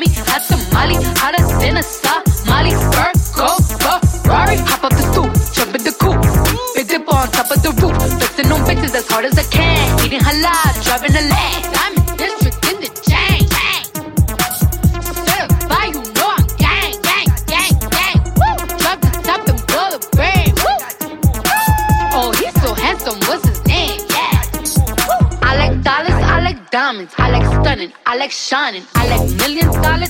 Mommy, hot tamale, hotter than a sock. shining. I like million dollar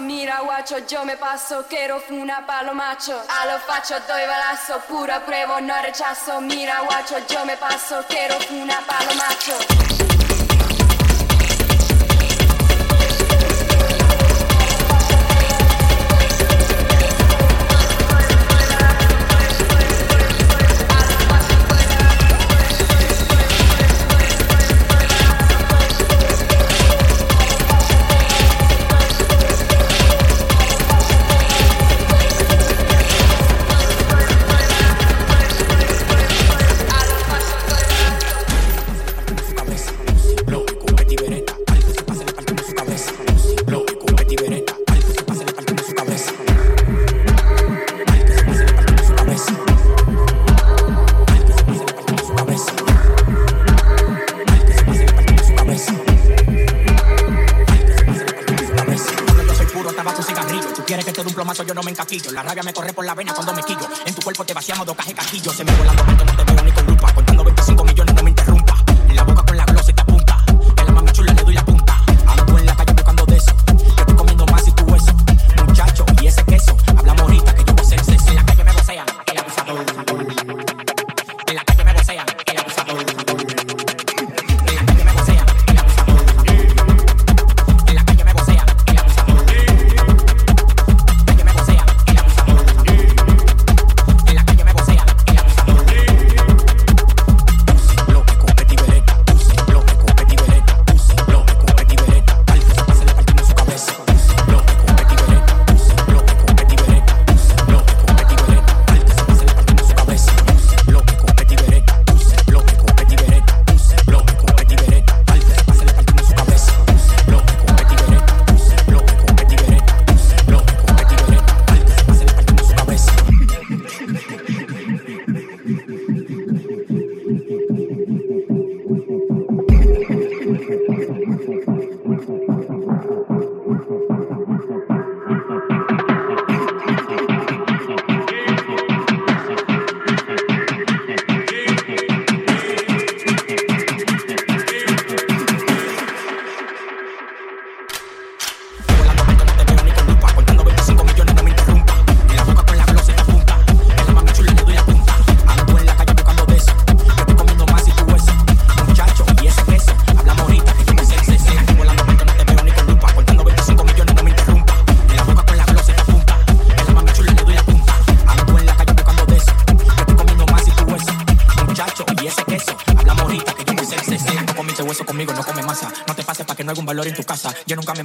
mira guacho, yo me paso, quiero una palomacho. A lo facho doy balazo, pura pruebo, no rechazo. Mira guacho, yo me paso, quiero una palomacho. La rabia me corre por la vena cuando me quillo. En tu cuerpo te vaciamos dos cajas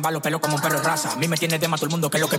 Yo nunca me embalo pelo como un perro raza. A mí me tiene más todo el mundo, que lo que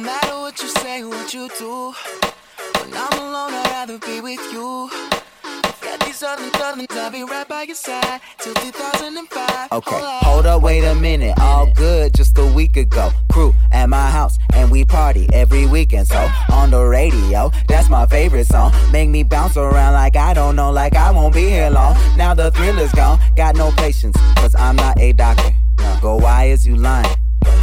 Matter what you say, what you do, when I'm alone, I'd rather be with you. I'll be right by your side till 2005. Okay, hold up, wait a minute. All good, just a week ago. Crew at my house, and we party every weekend. So on the radio, that's my favorite song. Make me bounce around like I don't know, like I won't be here long. Now the thrill is gone, got no patience, cause I'm not a doctor. Go, why is you lying?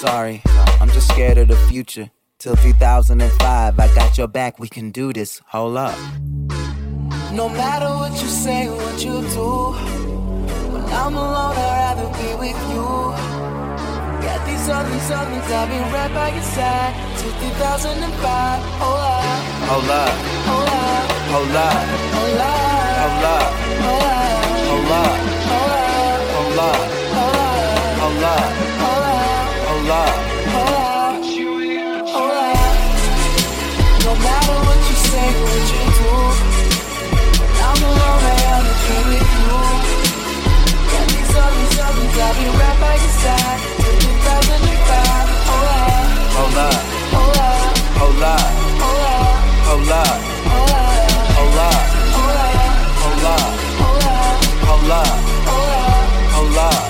Sorry, I'm just scared of the future. Till 2005, I got your back, we can do this. Hold up. No matter what you say, what you do, when I'm alone, I'd rather be with you. Got these other songs, I'll be right by your side till 2005. Hold up. Hold up. Hold up. Hold up. Hold up. Hold up. Hold up. Hold up. Hold up. Hold up. Hold up. Hold up. No matter what you say, what you do, I'm alone, I to with you. Got these these I'll be right by your side. Till 2005. Hold up, hold up, hold up, hold up, hold up, hold up, hold up,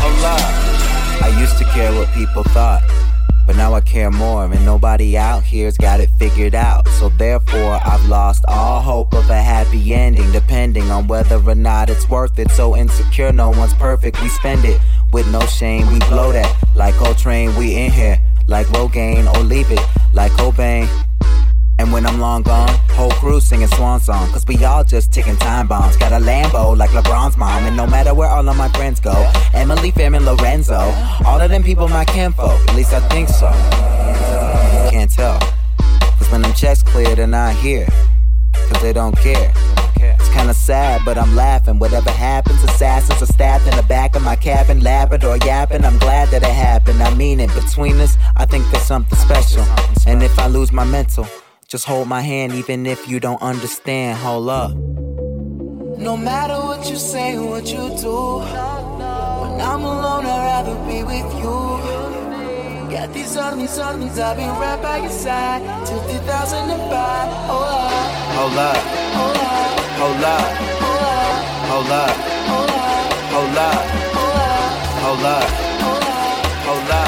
hold used to care what people thought. But now I care more, and nobody out here's got it figured out. So therefore, I've lost all hope of a happy ending, depending on whether or not it's worth it. So insecure, no one's perfect. We spend it with no shame. We blow that like Coltrane. We in here like Rogaine, or leave it like Cobain. And when I'm long gone, whole crew singing swan song. Cause we all just ticking time bombs. Got a Lambo like LeBron's mom. And no matter where all of my friends go, Emily, Fam, and Lorenzo, all of them people my kinfolk. At least I think so. Can't tell. Cause when them checks clear, they're not here. Cause they don't care. It's kinda sad, but I'm laughing. Whatever happens, assassins are stabbed in the back of my cabin, Labrador yapping. I'm glad that it happened. I mean it. Between us, I think there's something special. And if I lose my mental, just hold my hand even if you don't understand. Hold up. No matter what you say, what you do, when I'm alone, I'd rather be with you. Got these other songs, I'll be right by your side till 2005. Hold up. Hold up. Hold up. Hold up. Hold up. Hold up. Hold up. Hold up.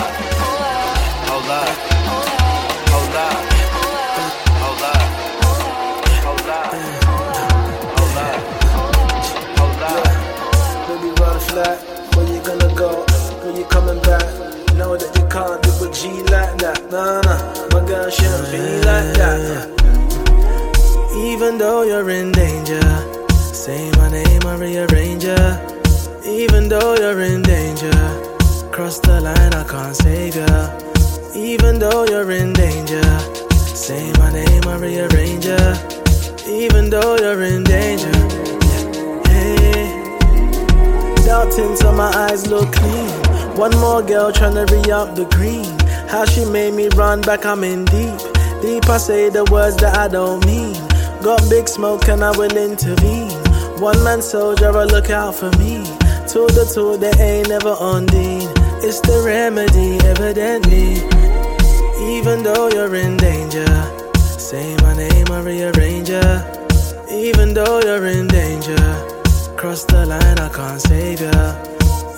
Back, I'm in deep. Deep, I say the words that I don't mean. Got big smoke and I will intervene. One man soldier, a look out for me. Two the two, they ain't never undine. It's the remedy, evidently. Even though you're in danger, say my name, I rearrange ya. Even though you're in danger, cross the line, I can't save ya.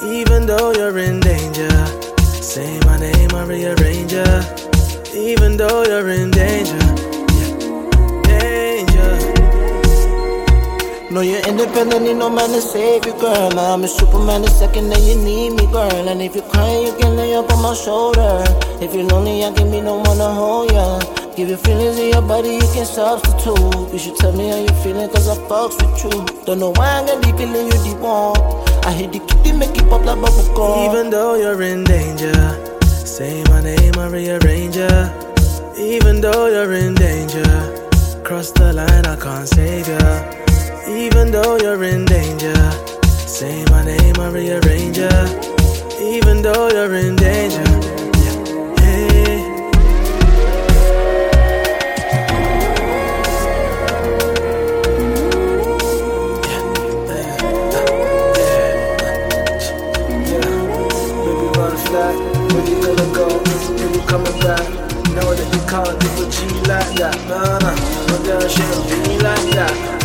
Even though you're in danger, say my name, I rearrange ya. Even though you're in danger, danger. No, you're independent, need no man to save you, girl. I'm a superman the second that you need me, girl. And if you're crying, you can lay up on my shoulder. If you're lonely, I can be no one to hold ya. Give your feelings in your body, you can substitute. You should tell me how you feeling, cause I fucks with you. Don't know why I got deep feeling you deep on. I hit the kitty, make it pop like bubble gum. Even though you're in danger, say my name, I rearrange ya. Even though you're in danger, cross the line, I can't save ya. Even though you're in danger, say my name, I rearrange ya. Even though you're in danger, that. Nah, nah. My girl, she don't do me like that.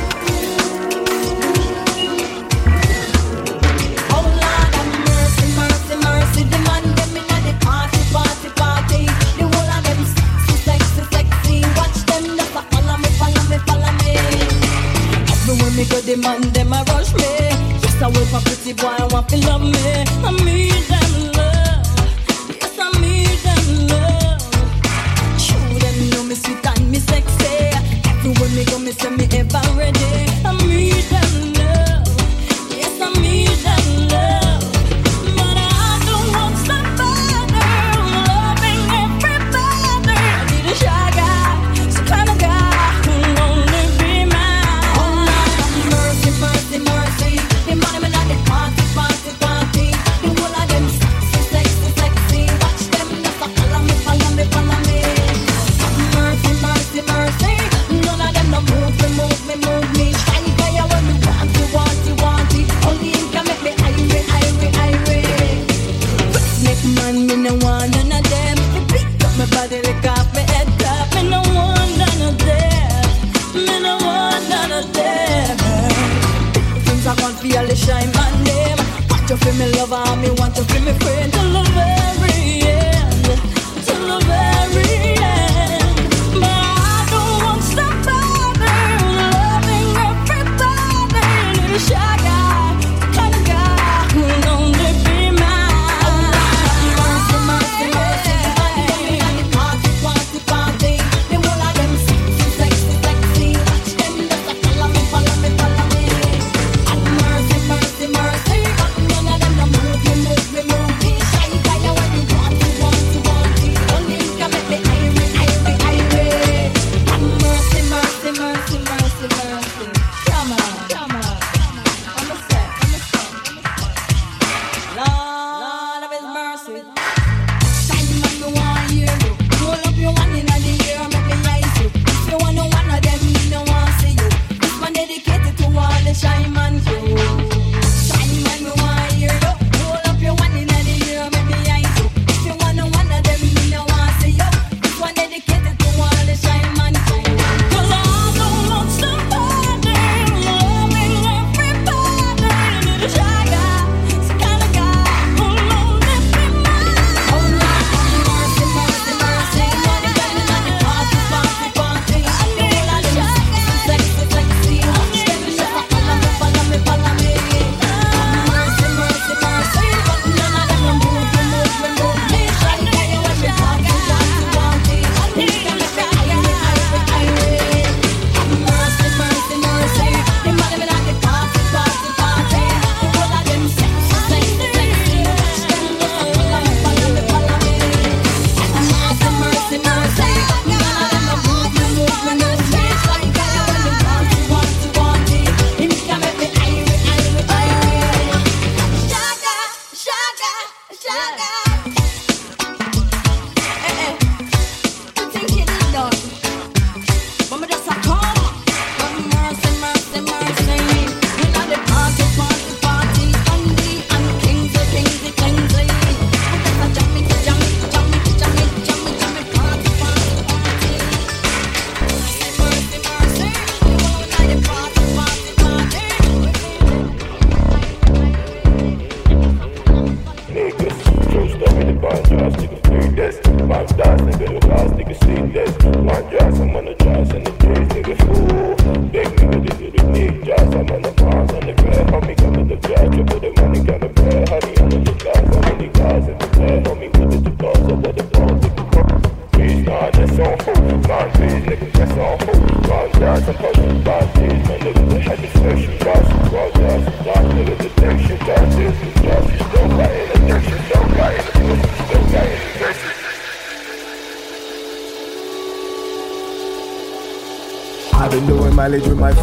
Just me, go, the man them a rush me. Yes, I will for pretty boy, I want to love me. I need Everywhere me go, me say me ever ready. I need Things I want feel the shine my name. Want you feel me lover, me want you feel me friend. Till the very end, till the very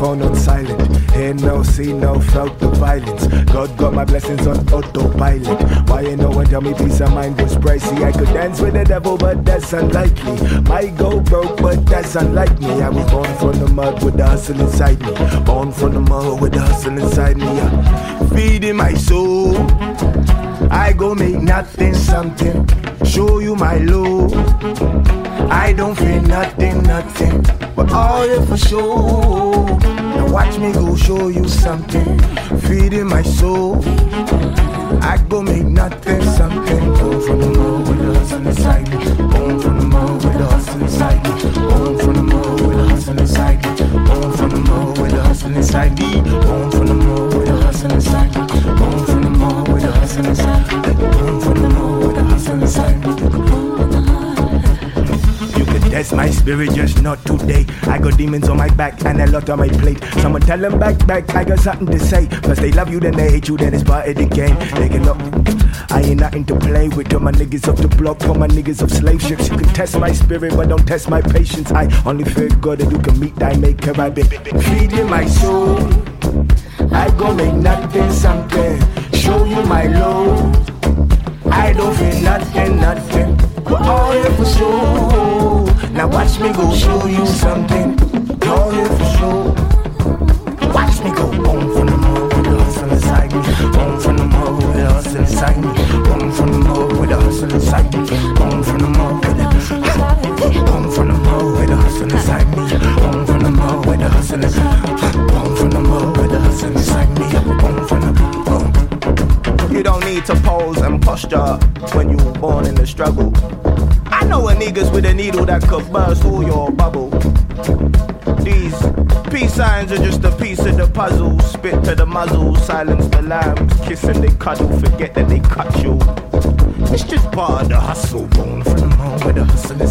phone on silent. Hear no, see no, felt the violence. God got my blessings on autopilot. Why ain't no one tell me peace of mind was pricey? I could dance with the devil, but that's unlikely. Might go broke, but that's unlike me. I was born from the mud with the hustle inside me. Born from the mud with the hustle inside me. Yeah. Feeding my soul. I go make nothing something. Show you my love. I don't feel nothing, nothing. But all it for sure. Now watch me go show you something. Feeding my soul. I go make nothing something. Born from the mud with the hustle inside me. Born from the mud with the hustle inside me. Born from the mud with the hustle inside me. Born from the mud with the hustle inside me. Born from the mud with the hustle inside me. Born from the mud with the inside me. Born from the mud with the hustle inside me. Test my spirit, just not today. I got demons on my back and a lot on my plate. Someone tell them back, back, I got something to say. First they love you, then they hate you, then it's part of the game. They can look. I ain't nothing to play with. All my niggas off the block, all my niggas of slave ships. You can test my spirit, but don't test my patience. I only fear God that you can meet thy maker. I've been feeding my soul. I go make nothing something. Show you my love. I don't feel nothing, nothing. But all here for sure. Now watch me go show you something. All here for sure. Watch me go boom from the mud with the hustle inside me. Boom from the mud with the hustle inside me. Boom from the mud with the hustle inside me. Boom from the mud with the Boom from the mud with the hustle inside me. Boom from the mud with the hustle inside me. Boom from the mud with the hustle inside me. Boom from the boom. You don't need to pose and posture when you were born in the struggle. I know a niggas with a needle that could burst all your bubble. These peace signs are just a piece of the puzzle. Spit to the muzzle, silence the lambs, kiss and they cuddle, forget that they cut you. It's just part of the hustle. Born from the mall with the hustle me.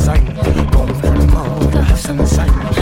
Born from the mall with the hustle me.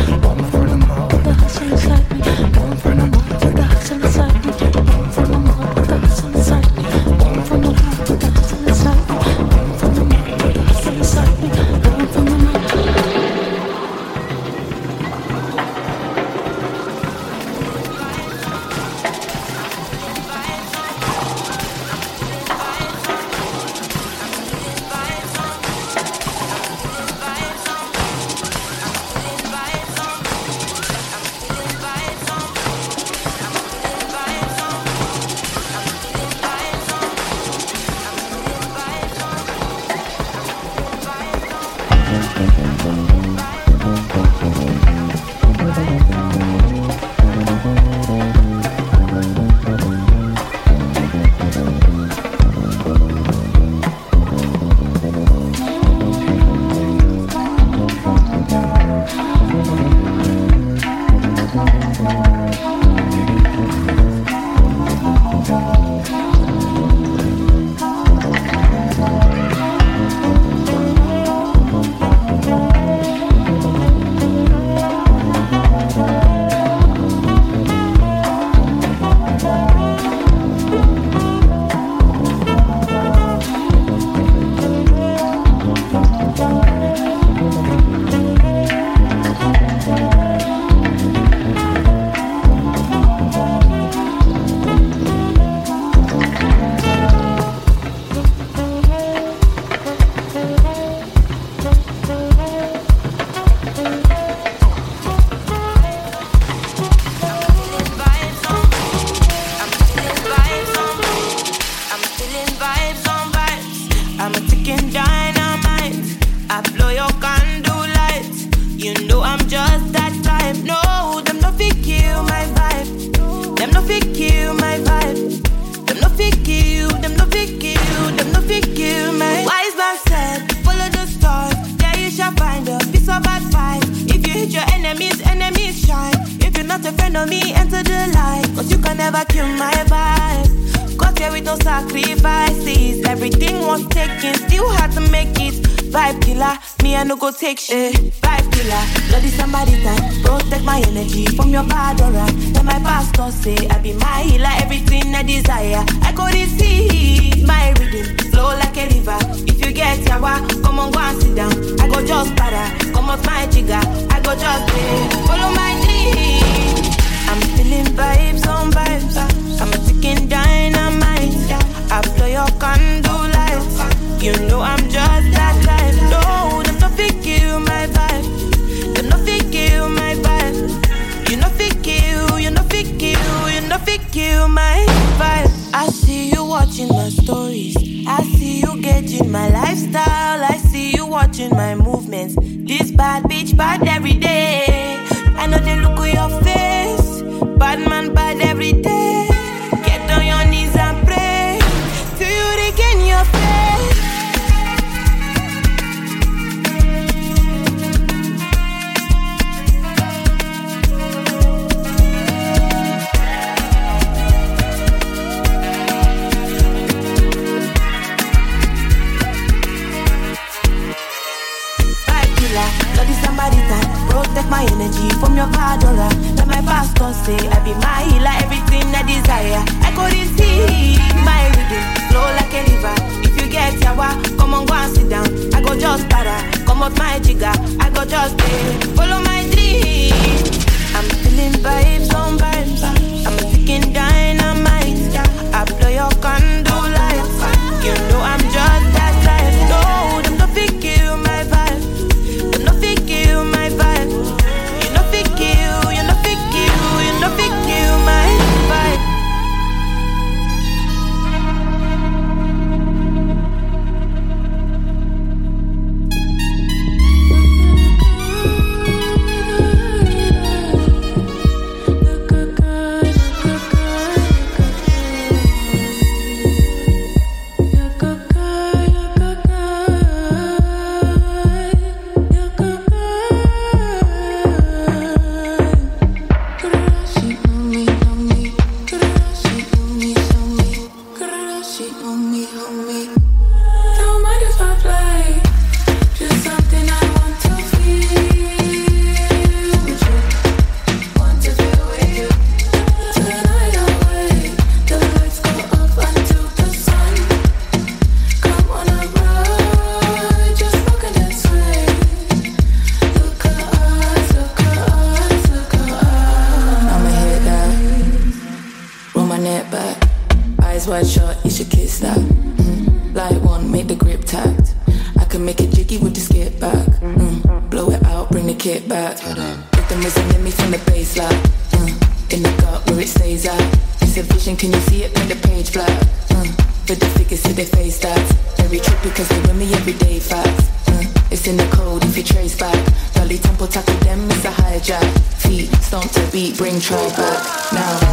shots. Rhythm is an enemy from the baseline. line. Uh, in the gut where it stays at. It's a vision, can you see it when the page flat? Uh, with the figures to their face stats. Every trip because they with me every day facts. Uh, it's in the code if you trace back. Dolly Temple tackle them, it's a hijack. Feet stomp to beat, bring trouble back. Now.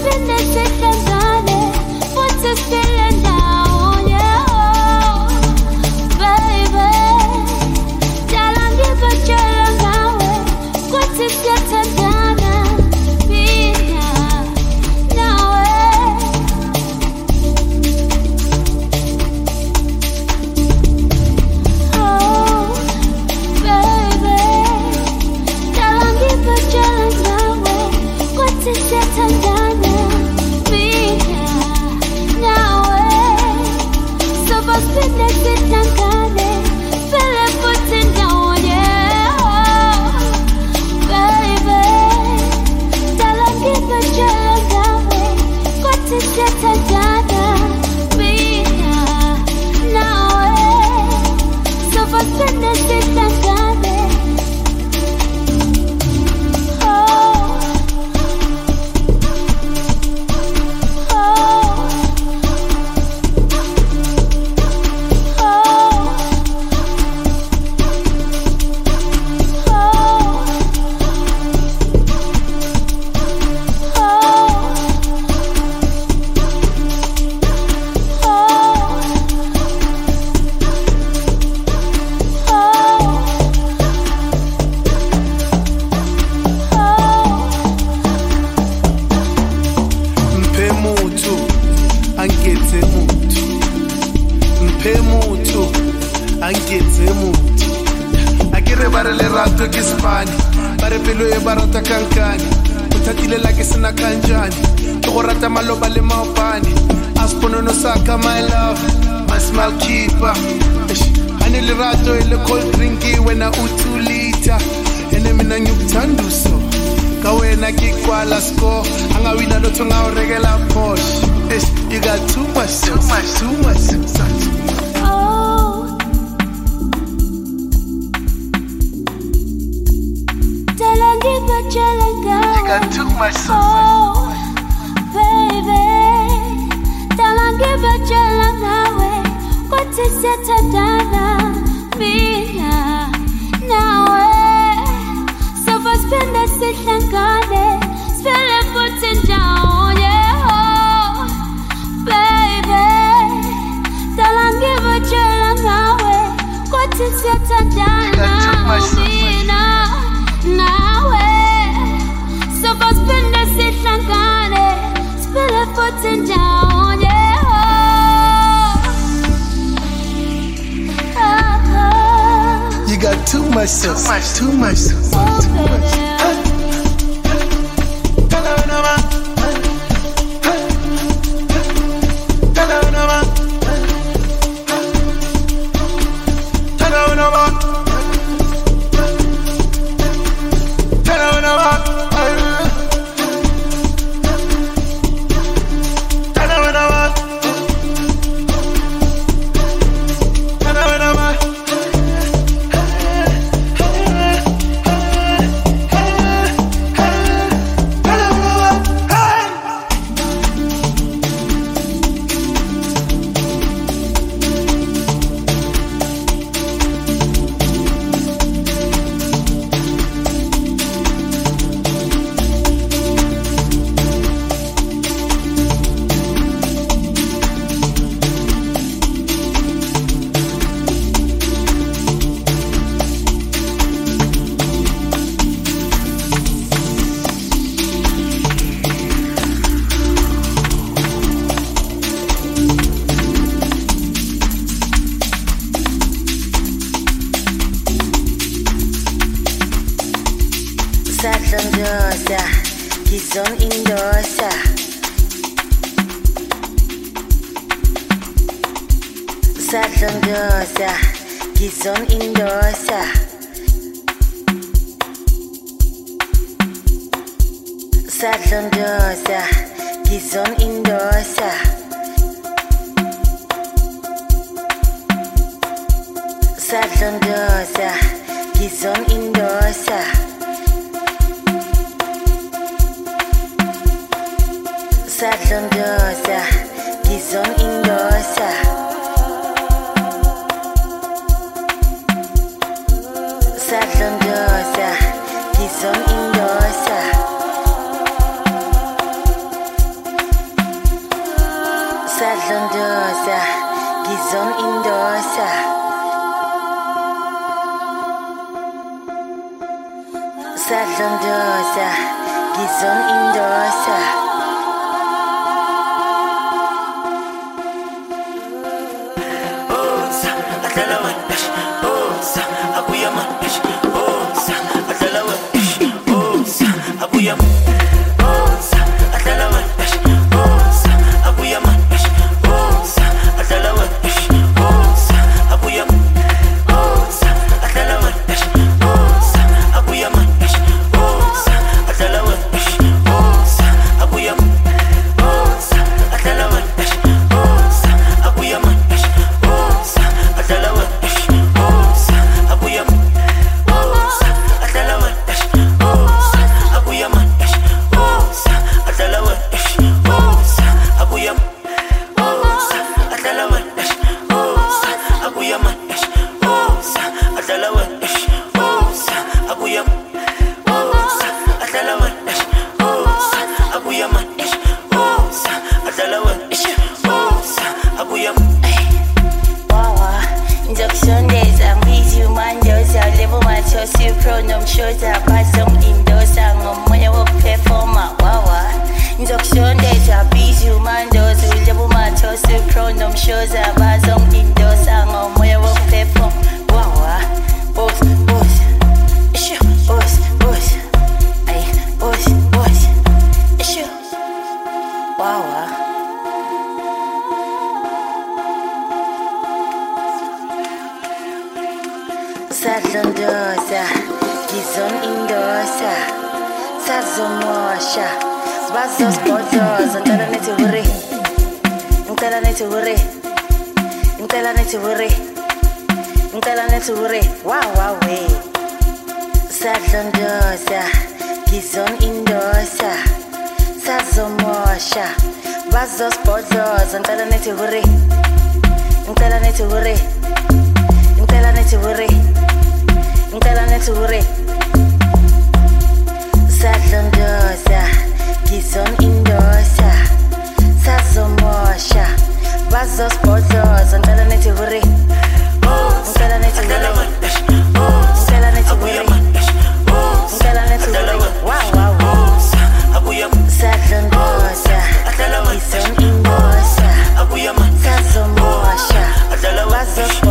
Spend that second, darling. What's a feeling? nethi hore. Ngicela nethi hore. Ngicela nethi hore. Ngicela nethi hore. Wow wow we sadlondosa ngizon indosa. Sazomosha bazosibhodloza ngicela nethi hore. Ngicela nethi hore. Ngicela nethi hore. Ngicela nethi hore. Sadlondosa ngizon indosa tazomosha vazosbhodloza ngicela nithi huri ngicela nithi huri ngicela nithi huri ngicela nithi huri wawaw sadlongosa izonimbosa tazomosha vazosbhodloza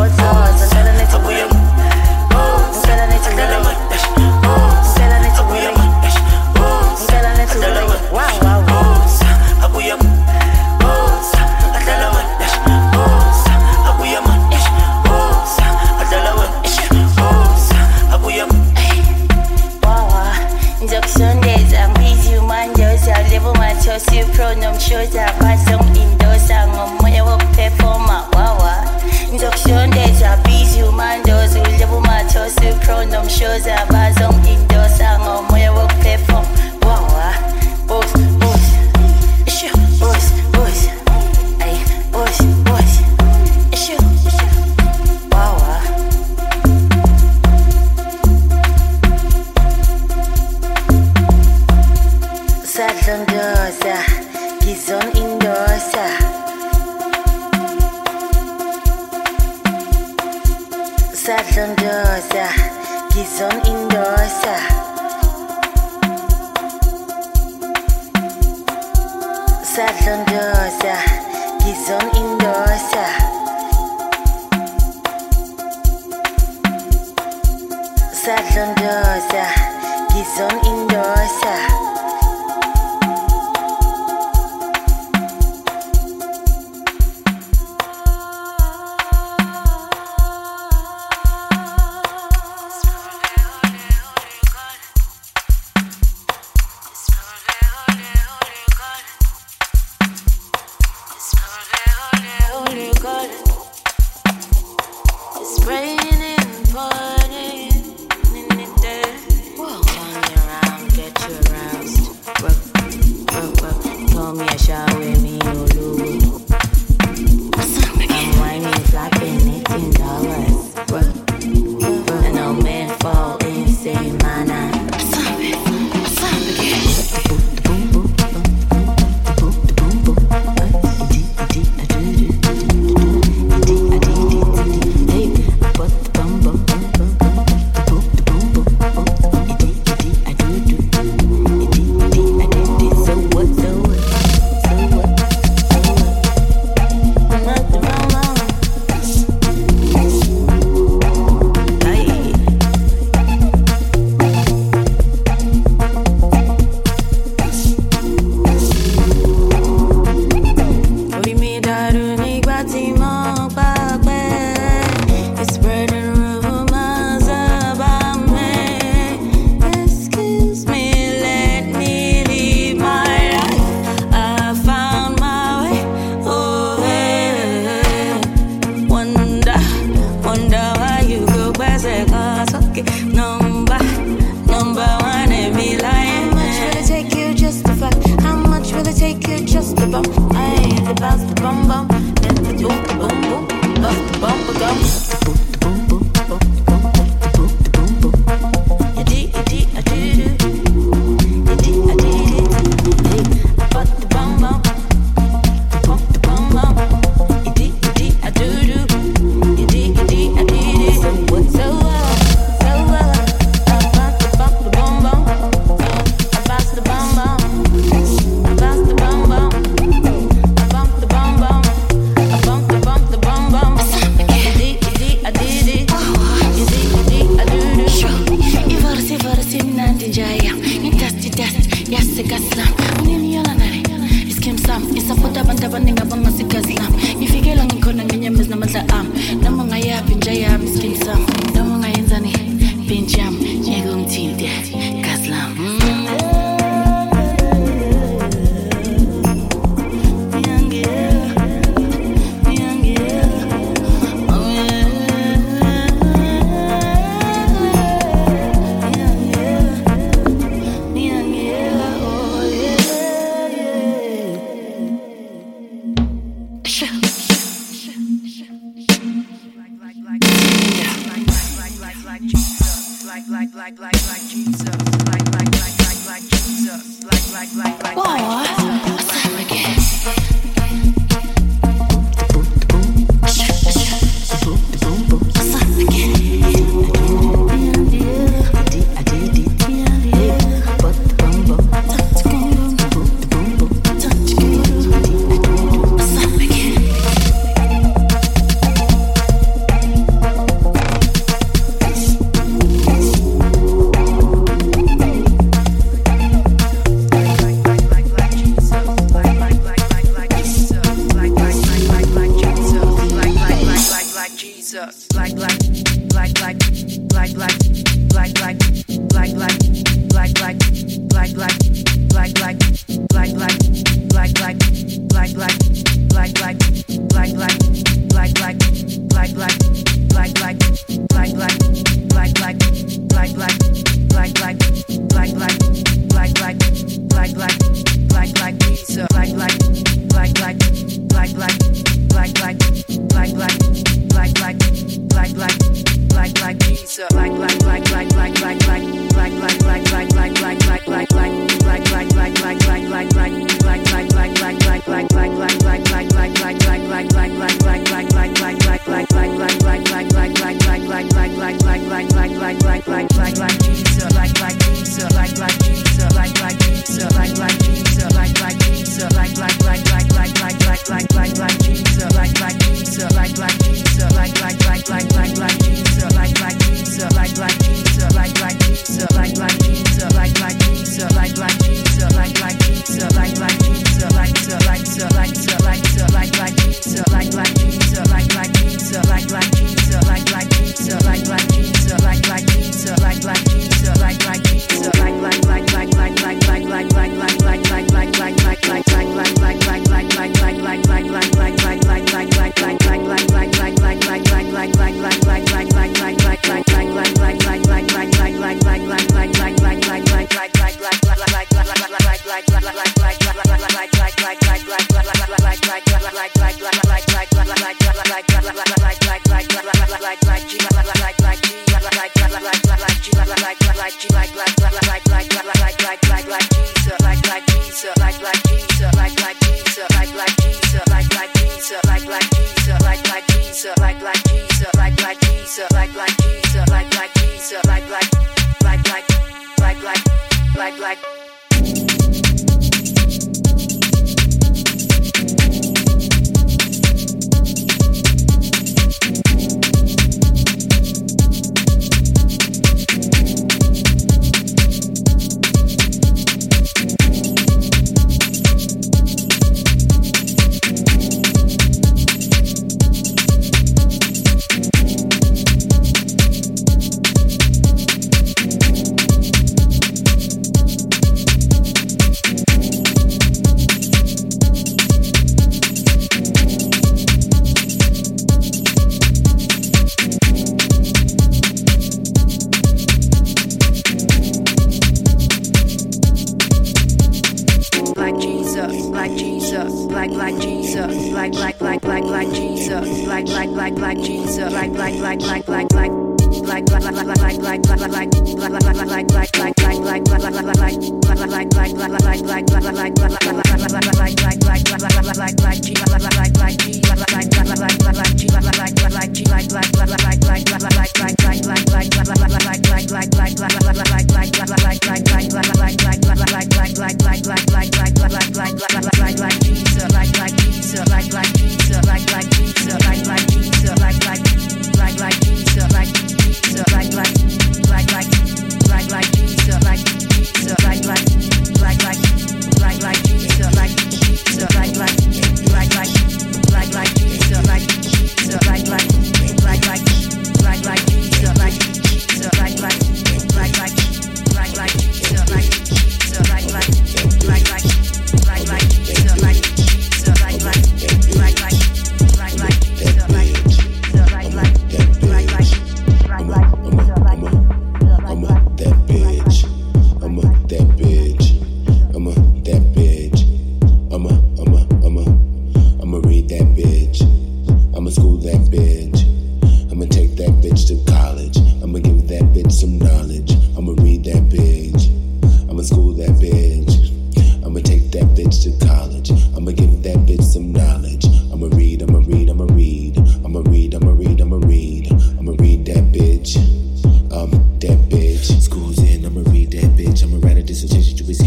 I'm a disintention to his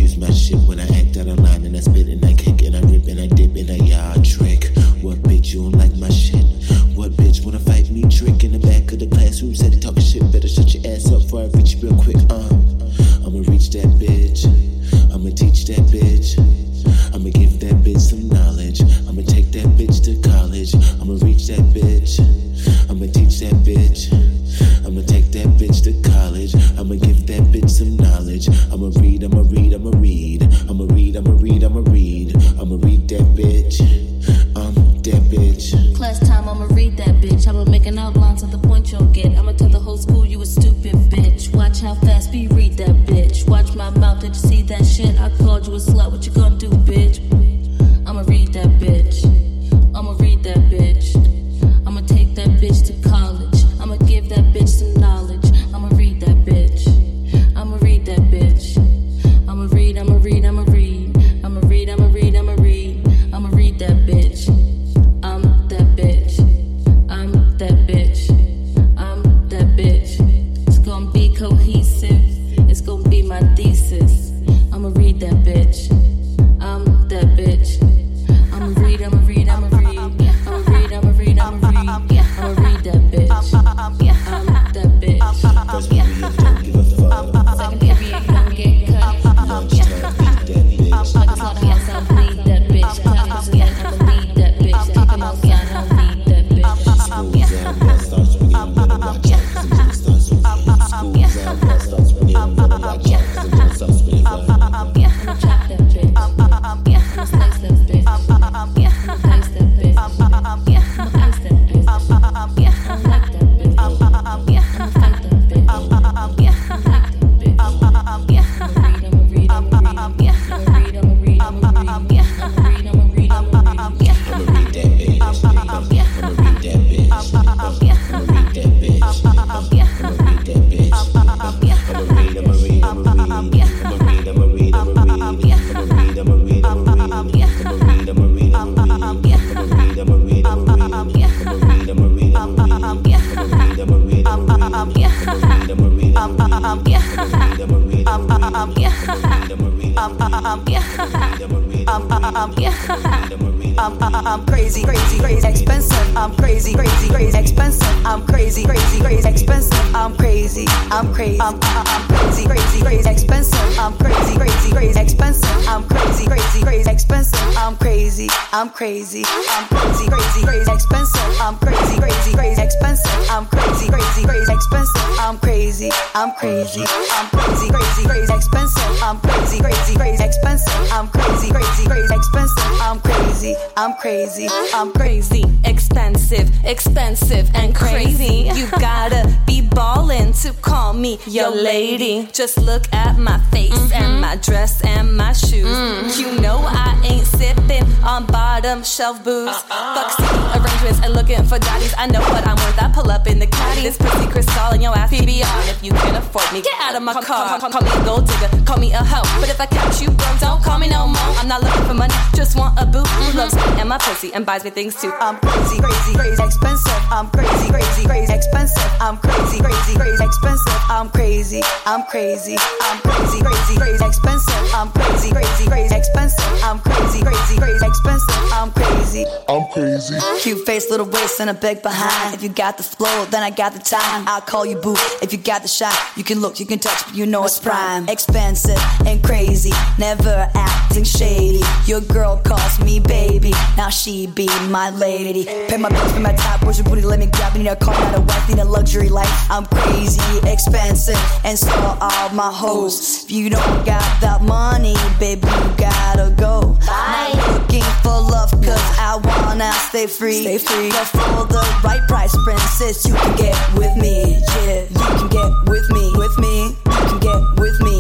crazy. I'm crazy, crazy, crazy, expensive. I'm crazy, crazy, crazy, expensive. I'm crazy, crazy, crazy, expensive. I'm crazy, I'm crazy. I'm crazy, crazy, crazy, expensive. I'm crazy, crazy, crazy, expensive. I'm crazy, crazy, crazy, expensive. I'm crazy, I'm crazy. I'm crazy, expensive, expensive and crazy. You gotta be ballin' to call me your lady. Just look at my face mm-hmm. and my dress and my shoes. Mm. You know I ain't sipping on bottom shelf booze. Uh-uh. Fuck city arrangements and looking for daddies. I know what I'm worth. I pull up in the caddy. This pussy Cristal in your ass PBR. And if you can't afford me, get out of my car. Call, call me a gold digger, call me a hoe. But if I catch you broke, don't call me no more. I'm not looking for money, just want a boo mm-hmm. who loves me and my pussy and buys me things too. I'm crazy, crazy, crazy, expensive. I'm crazy, crazy, crazy, expensive. I'm crazy, crazy, crazy, expensive. I'm crazy, I'm crazy, I'm crazy, crazy, crazy, expensive. I'm crazy, crazy, crazy, crazy, expensive. I'm crazy, crazy, crazy, expensive. I'm crazy, I'm crazy. Cute face, little waist, and a big behind. If you got the flow, then I got the time. I'll call you boo. If you got the shot, you can look, you can touch, but you know it's prime. Expensive and crazy, never acting shady. Your girl calls me baby, now she be my lady. Pay my bills, pay my top, where's your booty? Let me grab. Need a car, not a wife, need a luxury life. I'm crazy, expensive, and so all my hoes. If you don't got that money, baby, you gotta go. Bye. Not looking for love, cause I wanna stay free. Stay free. But for the right price, princess, you can get with me. Yeah, you can get with me. With me. You can get with me.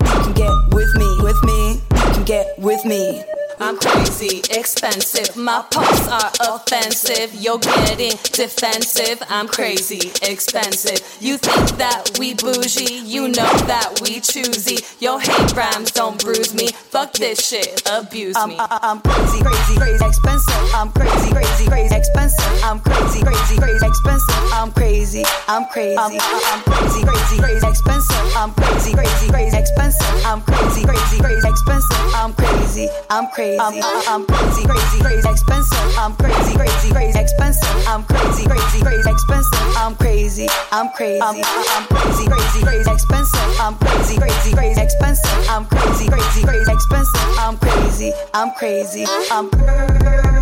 You can get with me. With me. You can get with me. I'm crazy, expensive. My pumps are offensive. You're getting defensive. I'm crazy, expensive. You think that we bougie? You know that we choosy. Your hate rhymes don't bruise me. Fuck this shit, abuse me. I'm, I'm crazy, crazy, crazy, expensive. I'm crazy, crazy, crazy, expensive. I'm crazy, crazy, crazy, expensive. I'm crazy, I'm crazy. I'm, I'm crazy, crazy, crazy, expensive. I'm crazy, crazy, crazy, expensive. I'm crazy, crazy, crazy, expensive. I'm crazy, I'm crazy. I'm, I'm crazy, crazy, crazy, expensive. I'm crazy, crazy, crazy, expensive. I'm crazy, crazy, crazy, expensive. I'm crazy, I'm crazy. I'm, I'm crazy, crazy, crazy, expensive. I'm crazy, crazy, crazy, expensive. I'm crazy, crazy, crazy, expensive. I'm crazy, I'm crazy. I'm Bye.